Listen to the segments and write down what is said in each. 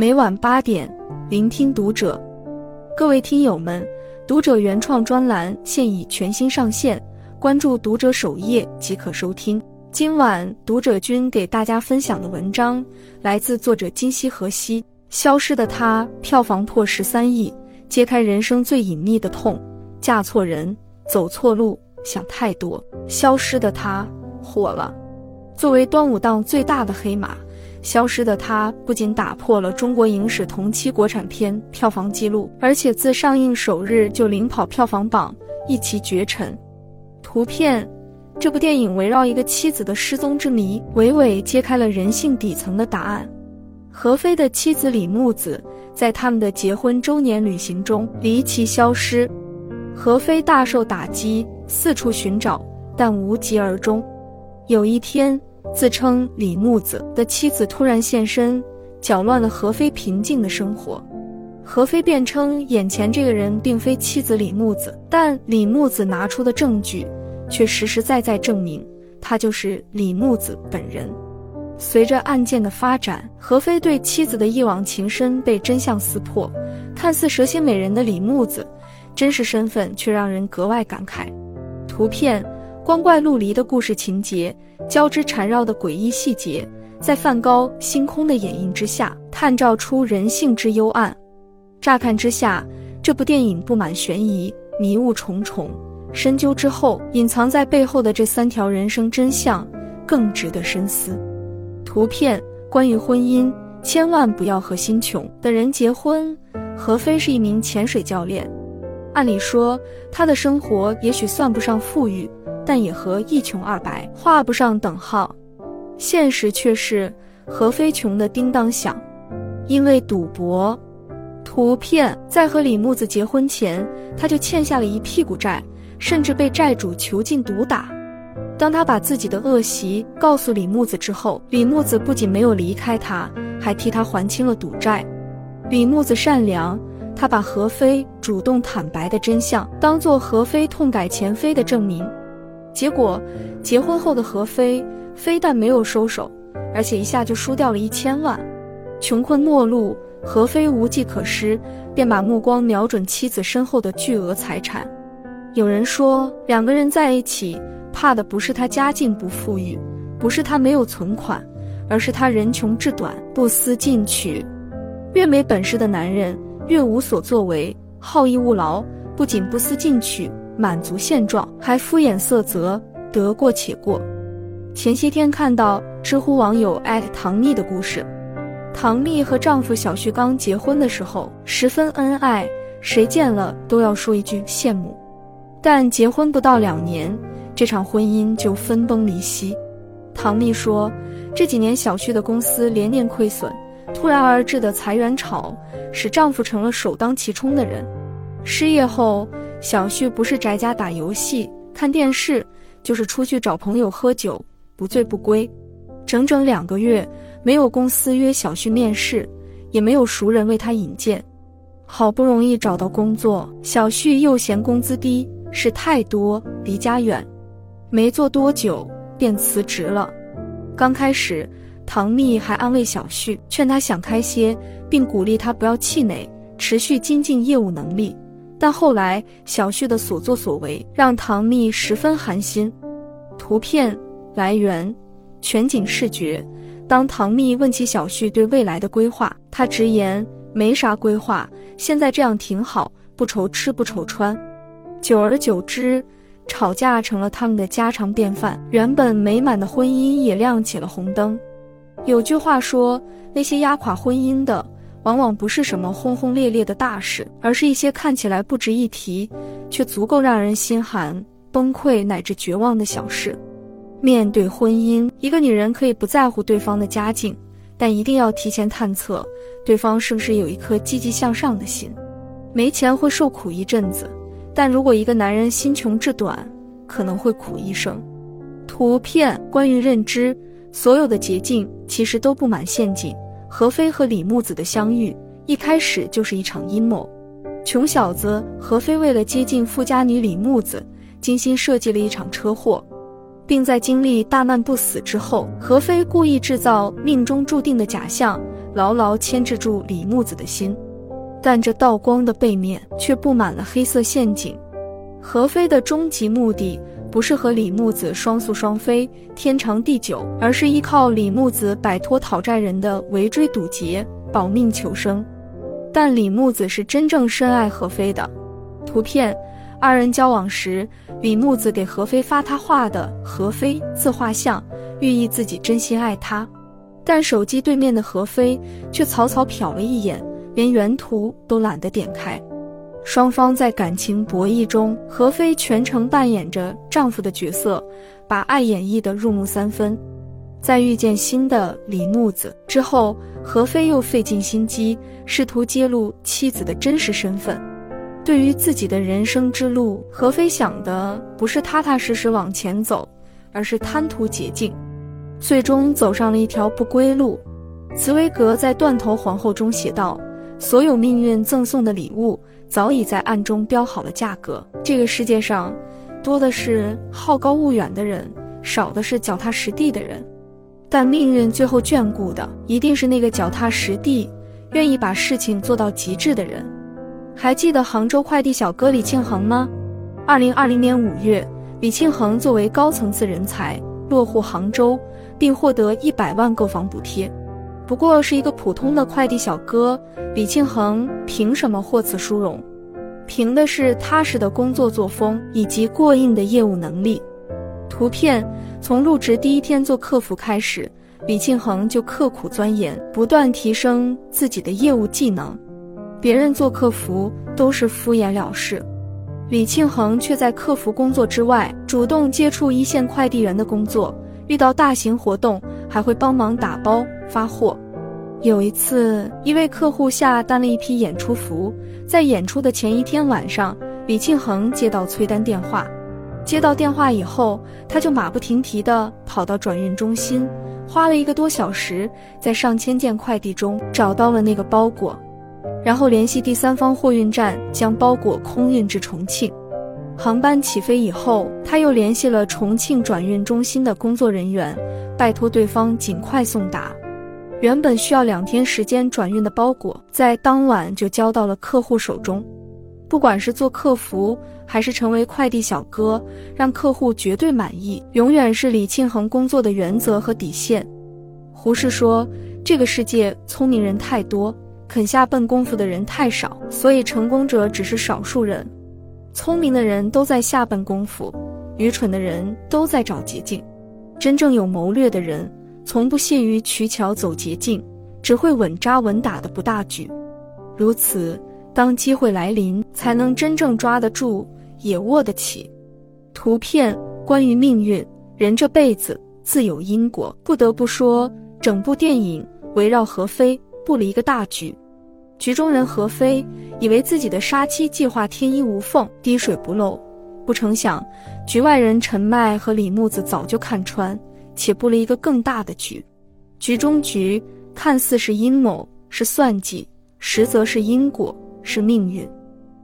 每晚八点，聆听读者。各位听友们，读者原创专栏现已全新上线，关注读者首页即可收听。今晚读者君给大家分享的文章来自作者金夕河西，《消失的她》票房破十三亿，揭开人生最隐秘的痛：嫁错人，走错路，想太多。《消失的她》火了。作为端午档最大的黑马，《消失的她》不仅打破了中国影史同期国产片票房纪录，而且自上映首日就领跑票房榜，一骑绝尘。图片：这部电影围绕一个妻子的失踪之谜，娓娓揭开了人性底层的答案。何非的妻子李木子在他们的结婚周年旅行中离奇消失，何非大受打击，四处寻找，但无疾而终。有一天。自称李木子的妻子突然现身，搅乱了何非平静的生活。何非辩称眼前这个人并非妻子李木子，但李木子拿出的证据却实实在在证明他就是李木子本人。随着案件的发展，何非对妻子的一往情深被真相撕破，看似蛇蝎美人的李木子，真实身份却让人格外感慨。图片。光怪陆离的故事情节，交织缠绕的诡异细节，在梵高星空的掩映之下，探照出人性之幽暗。乍看之下，这部电影布满悬疑，迷雾重重。深究之后，隐藏在背后的这三条人生真相，更值得深思。图片：关于婚姻，千万不要和心穷的人结婚。何非是一名潜水教练，按理说他的生活也许算不上富裕。但也和一穷二白画不上等号，现实却是何非穷的叮当响，因为赌博。图片在和李木子结婚前，他就欠下了一屁股债，甚至被债主囚禁毒打。当他把自己的恶习告诉李木子之后，李木子不仅没有离开他，还替他还清了赌债。李木子善良，他把何非主动坦白的真相当做何非痛改前非的证明。结果，结婚后的何非非但没有收手，而且一下就输掉了一千万。穷困末路，何非无计可施，便把目光瞄准妻子身后的巨额财产。有人说，两个人在一起，怕的不是他家境不富裕，不是他没有存款，而是他人穷志短，不思进取。越没本事的男人，越无所作为，好逸恶劳，不仅不思进取。满足现状，还敷衍塞责，得过且过。前些天看到知乎网友艾特唐蜜的故事，唐蜜和丈夫小旭刚结婚的时候十分恩爱，谁见了都要说一句羡慕。但结婚不到两年，这场婚姻就分崩离析。唐蜜说，这几年小旭的公司连年亏损，突然而至的裁员潮使丈夫成了首当其冲的人。失业后。小旭不是宅家打游戏、看电视，就是出去找朋友喝酒，不醉不归。整整两个月，没有公司约小旭面试，也没有熟人为他引荐。好不容易找到工作，小旭又嫌工资低，事太多，离家远，没做多久便辞职了。刚开始，唐蜜还安慰小旭，劝他想开些，并鼓励他不要气馁，持续精进业务能力。但后来，小旭的所作所为让唐蜜十分寒心。图片来源：全景视觉。当唐蜜问起小旭对未来的规划，他直言没啥规划，现在这样挺好，不愁吃不愁穿。久而久之，吵架成了他们的家常便饭，原本美满的婚姻也亮起了红灯。有句话说，那些压垮婚姻的。往往不是什么轰轰烈烈的大事，而是一些看起来不值一提，却足够让人心寒、崩溃乃至绝望的小事。面对婚姻，一个女人可以不在乎对方的家境，但一定要提前探测对方是不是有一颗积极向上的心。没钱会受苦一阵子，但如果一个男人心穷志短，可能会苦一生。图片关于认知，所有的捷径其实都布满陷阱。何非和李木子的相遇一开始就是一场阴谋，穷小子何非为了接近富家女李木子，精心设计了一场车祸，并在经历大难不死之后，何非故意制造命中注定的假象，牢牢牵制住李木子的心。但这道光的背面却布满了黑色陷阱。何飞的终极目的不是和李木子双宿双飞、天长地久，而是依靠李木子摆脱讨债人的围追堵截，保命求生。但李木子是真正深爱何飞的。图片：二人交往时，李木子给何飞发他画的何飞自画像，寓意自己真心爱他。但手机对面的何飞却草草瞟了一眼，连原图都懒得点开。双方在感情博弈中，何非全程扮演着丈夫的角色，把爱演绎得入木三分。在遇见新的李木子之后，何非又费尽心机，试图揭露妻子的真实身份。对于自己的人生之路，何非想的不是踏踏实实往前走，而是贪图捷径，最终走上了一条不归路。茨威格在《断头皇后》中写道：“所有命运赠送的礼物。”早已在暗中标好了价格。这个世界上，多的是好高骛远的人，少的是脚踏实地的人。但命运最后眷顾的，一定是那个脚踏实地、愿意把事情做到极致的人。还记得杭州快递小哥李庆恒吗？二零二零年五月，李庆恒作为高层次人才落户杭州，并获得一百万购房补贴。不过是一个普通的快递小哥，李庆恒凭什么获此殊荣？凭的是踏实的工作作风以及过硬的业务能力。图片从入职第一天做客服开始，李庆恒就刻苦钻研，不断提升自己的业务技能。别人做客服都是敷衍了事，李庆恒却在客服工作之外，主动接触一线快递员的工作，遇到大型活动还会帮忙打包。发货。有一次，一位客户下单了一批演出服，在演出的前一天晚上，李庆恒接到催单电话。接到电话以后，他就马不停蹄地跑到转运中心，花了一个多小时，在上千件快递中找到了那个包裹，然后联系第三方货运站将包裹空运至重庆。航班起飞以后，他又联系了重庆转运中心的工作人员，拜托对方尽快送达。原本需要两天时间转运的包裹，在当晚就交到了客户手中。不管是做客服，还是成为快递小哥，让客户绝对满意，永远是李庆恒工作的原则和底线。胡适说：“这个世界聪明人太多，肯下笨功夫的人太少，所以成功者只是少数人。”聪明的人都在下笨功夫，愚蠢的人都在找捷径。真正有谋略的人，从不屑于取巧走捷径，只会稳扎稳打的布大局。如此，当机会来临，才能真正抓得住，也握得起。图片关于命运，人这辈子自有因果。不得不说，整部电影围绕何非布了一个大局。局中人何非以为自己的杀妻计划天衣无缝、滴水不漏，不成想，局外人陈迈和李木子早就看穿，且布了一个更大的局。局中局看似是阴谋、是算计，实则是因果、是命运。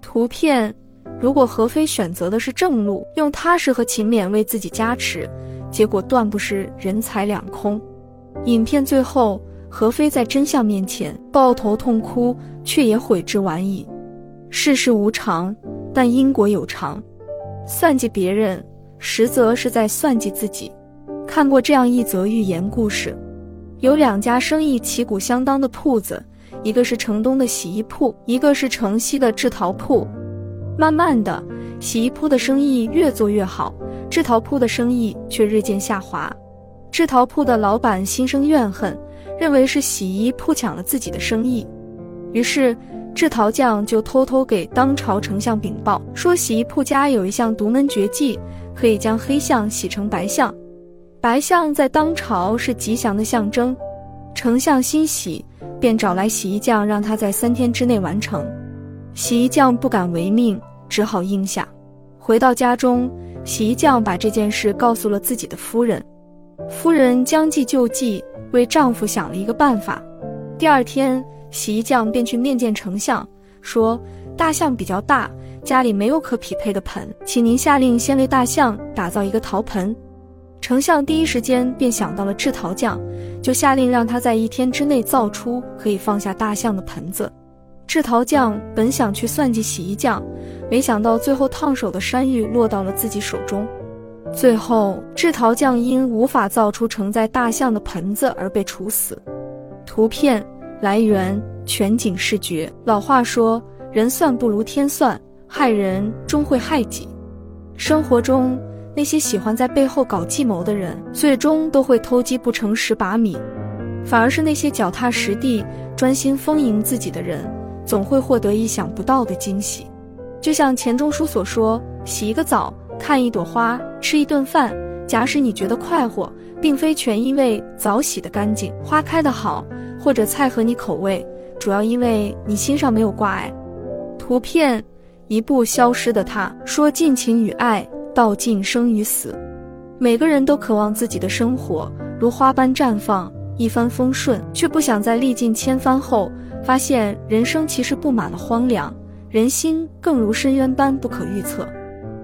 图片：如果何非选择的是正路，用踏实和勤勉为自己加持，结果断不是人财两空。影片最后。何非在真相面前抱头痛哭，却也悔之晚矣。世事无常，但因果有常。算计别人，实则是在算计自己。看过这样一则寓言故事：有两家生意旗鼓相当的铺子，一个是城东的洗衣铺，一个是城西的制陶铺。慢慢的，洗衣铺的生意越做越好，制陶铺的生意却日渐下滑。制陶铺的老板心生怨恨。认为是洗衣铺抢了自己的生意，于是制陶匠就偷偷给当朝丞相禀报，说洗衣铺家有一项独门绝技，可以将黑象洗成白象。白象在当朝是吉祥的象征。丞相欣喜，便找来洗衣匠，让他在三天之内完成。洗衣匠不敢违命，只好应下。回到家中，洗衣匠把这件事告诉了自己的夫人。夫人将计就计。为丈夫想了一个办法，第二天，洗衣匠便去面见丞相，说：“大象比较大，家里没有可匹配的盆，请您下令先为大象打造一个陶盆。”丞相第一时间便想到了制陶匠，就下令让他在一天之内造出可以放下大象的盆子。制陶匠本想去算计洗衣匠，没想到最后烫手的山芋落到了自己手中。最后，制陶匠因无法造出承载大象的盆子而被处死。图片来源：全景视觉。老话说：“人算不如天算，害人终会害己。”生活中，那些喜欢在背后搞计谋的人，最终都会偷鸡不成蚀把米；反而是那些脚踏实地、专心丰盈自己的人，总会获得意想不到的惊喜。就像钱钟书所说：“洗一个澡。”看一朵花，吃一顿饭。假使你觉得快活，并非全因为澡洗得干净，花开得好，或者菜合你口味，主要因为你心上没有挂碍。图片：一部消失的他，说尽情与爱，道尽生与死。每个人都渴望自己的生活如花般绽放，一帆风顺，却不想在历尽千帆后，发现人生其实布满了荒凉，人心更如深渊般不可预测。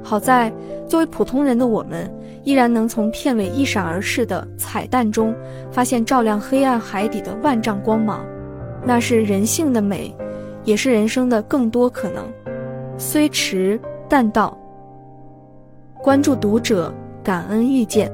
好在，作为普通人的我们，依然能从片尾一闪而逝的彩蛋中，发现照亮黑暗海底的万丈光芒。那是人性的美，也是人生的更多可能。虽迟，但到。关注读者，感恩遇见。